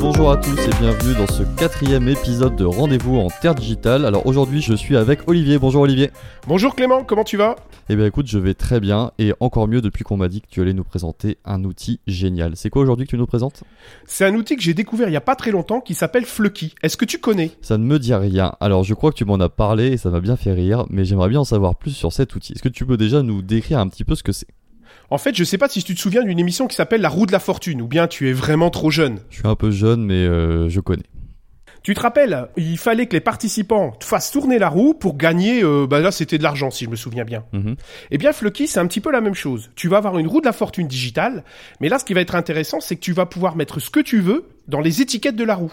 Bonjour à tous et bienvenue dans ce quatrième épisode de Rendez-vous en Terre Digitale. Alors aujourd'hui je suis avec Olivier. Bonjour Olivier. Bonjour Clément, comment tu vas? Eh bien écoute, je vais très bien et encore mieux depuis qu'on m'a dit que tu allais nous présenter un outil génial. C'est quoi aujourd'hui que tu nous présentes? C'est un outil que j'ai découvert il y a pas très longtemps qui s'appelle Flucky. Est-ce que tu connais? Ça ne me dit rien. Alors je crois que tu m'en as parlé et ça m'a bien fait rire, mais j'aimerais bien en savoir plus sur cet outil. Est-ce que tu peux déjà nous décrire un petit peu ce que c'est? En fait, je sais pas si tu te souviens d'une émission qui s'appelle La roue de la fortune ou bien tu es vraiment trop jeune. Je suis un peu jeune mais euh, je connais. Tu te rappelles, il fallait que les participants fassent tourner la roue pour gagner, euh, bah là c'était de l'argent si je me souviens bien. Mhm. Eh bien Flucky c'est un petit peu la même chose. Tu vas avoir une roue de la fortune digitale, mais là ce qui va être intéressant c'est que tu vas pouvoir mettre ce que tu veux dans les étiquettes de la roue.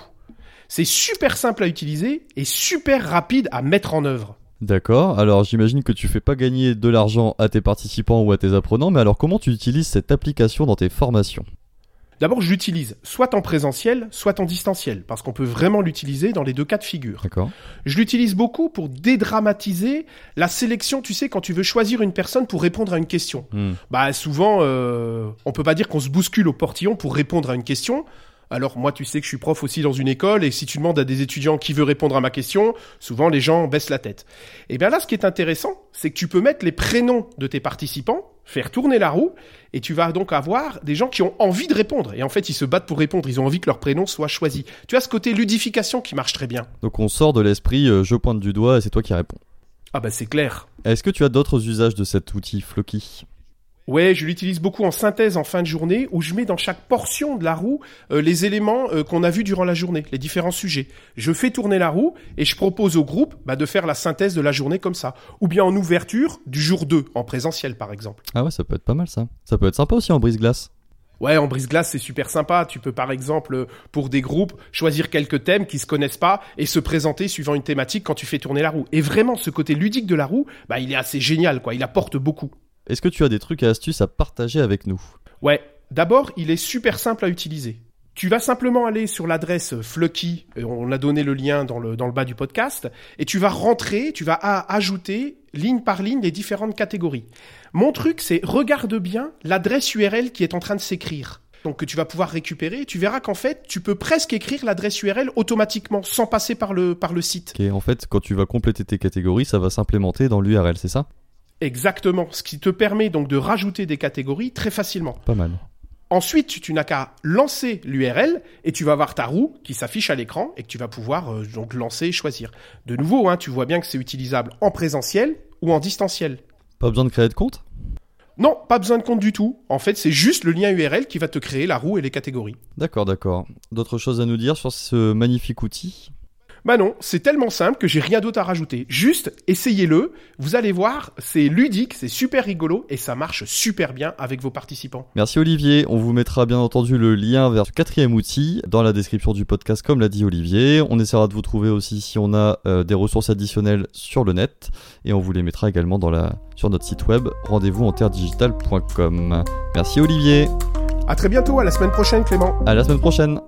C'est super simple à utiliser et super rapide à mettre en œuvre. D'accord, alors j'imagine que tu fais pas gagner de l'argent à tes participants ou à tes apprenants, mais alors comment tu utilises cette application dans tes formations? D'abord, je l'utilise soit en présentiel, soit en distanciel, parce qu'on peut vraiment l'utiliser dans les deux cas de figure. D'accord Je l'utilise beaucoup pour dédramatiser la sélection, tu sais, quand tu veux choisir une personne pour répondre à une question. Hmm. Bah souvent, euh, on peut pas dire qu'on se bouscule au portillon pour répondre à une question. Alors moi, tu sais que je suis prof aussi dans une école, et si tu demandes à des étudiants qui veut répondre à ma question, souvent les gens baissent la tête. Et bien là, ce qui est intéressant, c'est que tu peux mettre les prénoms de tes participants, faire tourner la roue, et tu vas donc avoir des gens qui ont envie de répondre. Et en fait, ils se battent pour répondre, ils ont envie que leur prénom soit choisi. Tu as ce côté ludification qui marche très bien. Donc on sort de l'esprit euh, je pointe du doigt et c'est toi qui réponds. Ah bah c'est clair. Est-ce que tu as d'autres usages de cet outil Floki? Ouais, je l'utilise beaucoup en synthèse en fin de journée, où je mets dans chaque portion de la roue euh, les éléments euh, qu'on a vus durant la journée, les différents sujets. Je fais tourner la roue et je propose au groupe bah, de faire la synthèse de la journée comme ça. Ou bien en ouverture du jour 2, en présentiel par exemple. Ah ouais, ça peut être pas mal ça. Ça peut être sympa aussi en brise-glace. Ouais, en brise-glace, c'est super sympa. Tu peux par exemple, pour des groupes, choisir quelques thèmes qui se connaissent pas et se présenter suivant une thématique quand tu fais tourner la roue. Et vraiment, ce côté ludique de la roue, bah, il est assez génial, quoi. Il apporte beaucoup. Est-ce que tu as des trucs et astuces à partager avec nous? Ouais, d'abord, il est super simple à utiliser. Tu vas simplement aller sur l'adresse Flucky, euh, on a donné le lien dans le, dans le bas du podcast, et tu vas rentrer, tu vas ajouter ligne par ligne les différentes catégories. Mon truc, c'est regarde bien l'adresse URL qui est en train de s'écrire. Donc que tu vas pouvoir récupérer, tu verras qu'en fait, tu peux presque écrire l'adresse URL automatiquement, sans passer par le, par le site. Ok, en fait, quand tu vas compléter tes catégories, ça va s'implémenter dans l'URL, c'est ça? Exactement, ce qui te permet donc de rajouter des catégories très facilement. Pas mal. Ensuite, tu, n'as qu'à lancer l'URL et tu vas voir ta roue qui s'affiche à l'écran et que tu vas pouvoir euh, donc lancer et choisir. De nouveau, hein, tu vois bien que c'est utilisable en présentiel ou en distanciel. Pas besoin de créer de compte? Non, pas besoin de compte du tout. En fait, c'est juste le lien URL qui va te créer la roue et les catégories. D'accord, d'accord. D'autres choses à nous dire sur ce magnifique outil? Bah non, c'est tellement simple que j'ai rien d'autre à rajouter. Juste, essayez-le. Vous allez voir, c'est ludique, c'est super rigolo et ça marche super bien avec vos participants. Merci Olivier, on vous mettra bien entendu le lien vers ce quatrième outil dans la description du podcast comme l'a dit Olivier. On essaiera de vous trouver aussi si on a euh, des ressources additionnelles sur le net et on vous les mettra également dans la, sur notre site web rendez-vous en terredigital.com. Merci Olivier, À très bientôt, à la semaine prochaine Clément. à la semaine prochaine